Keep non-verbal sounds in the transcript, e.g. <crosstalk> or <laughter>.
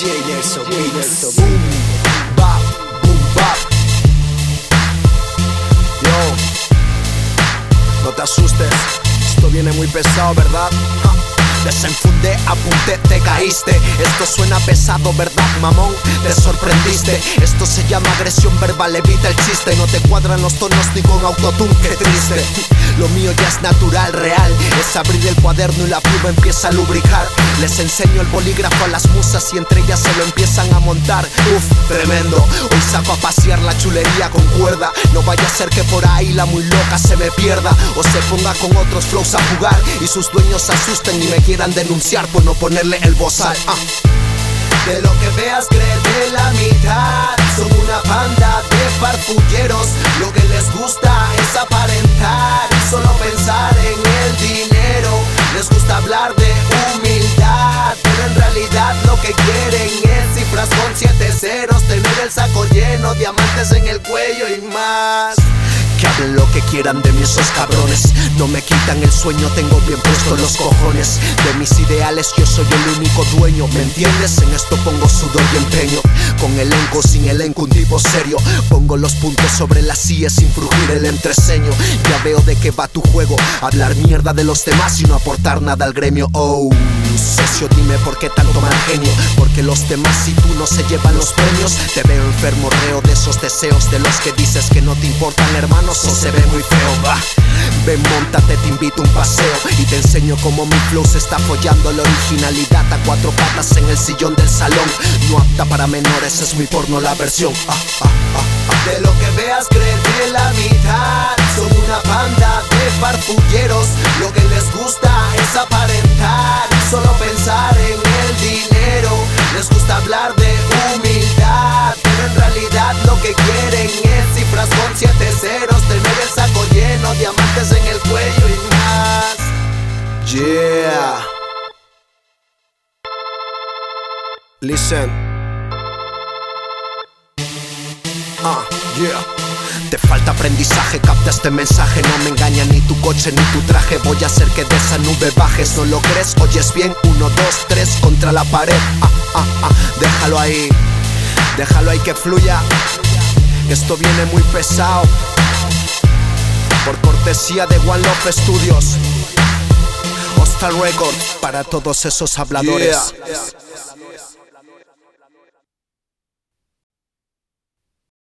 Verso beat, verso boom, bap, boom bap. Yo, no te asustes, esto viene muy pesado, ¿verdad? Desenfundé, apunté, te caíste. Esto suena pesado, ¿verdad, mamón? Te sorprendiste. Esto se llama agresión verbal, evita el chiste. No te cuadran los tonos ni con autotune, qué triste. <laughs> Lo mío ya es natural, real. Es abrir el cuaderno y la pluma empieza a lubricar. Les enseño el bolígrafo a las musas y entre ellas se lo empiezan a montar. Uf, tremendo. Hoy saco a pasear la chulería con cuerda. No vaya a ser que por ahí la muy loca se me pierda o se ponga con otros flows a jugar y sus dueños se asusten y me quieran denunciar por no ponerle el bozal. Ah. De lo que veas, créete la mitad. Son una banda de farfulleros. Lo que les gusta es aparentar solo pensar en el dinero. Les gusta hablar de humildad, pero en realidad lo que quieren es cifras con siete ceros, tener el saco lleno, diamantes en el cuello y más. Hablen lo que quieran de mí esos cabrones. No me quitan el sueño, tengo bien puestos los cojones. De mis ideales yo soy el único dueño ¿Me entiendes? En esto pongo sudor y empeño. Con elenco, sin elenco, un tipo serio. Pongo los puntos sobre las sillas sin frugir el entreceño Ya veo de qué va tu juego Hablar mierda de los demás y no aportar nada al gremio Oh, socio, dime por qué tanto mal genio Porque los demás si tú no se llevan los premios Te veo enfermo, reo de esos deseos De los que dices que no te importan hermano o se ve muy feo, va. Ven, montate, te invito a un paseo y te enseño cómo mi flow se está apoyando la originalidad a cuatro patas en el sillón del salón. No apta para menores, es muy porno la versión. Ah, ah, ah, de lo que veas, créete la mitad. Son una banda de farfulleros. Yeah. Listen. Ah, yeah. Te falta aprendizaje, capta este mensaje No me engaña ni tu coche ni tu traje Voy a hacer que de esa nube bajes ¿No lo crees? Oyes bien, uno, dos, tres Contra la pared, ah, ah, ah Déjalo ahí, déjalo ahí que fluya Esto viene muy pesado Por cortesía de One Love Studios Hostal Record Para todos esos habladores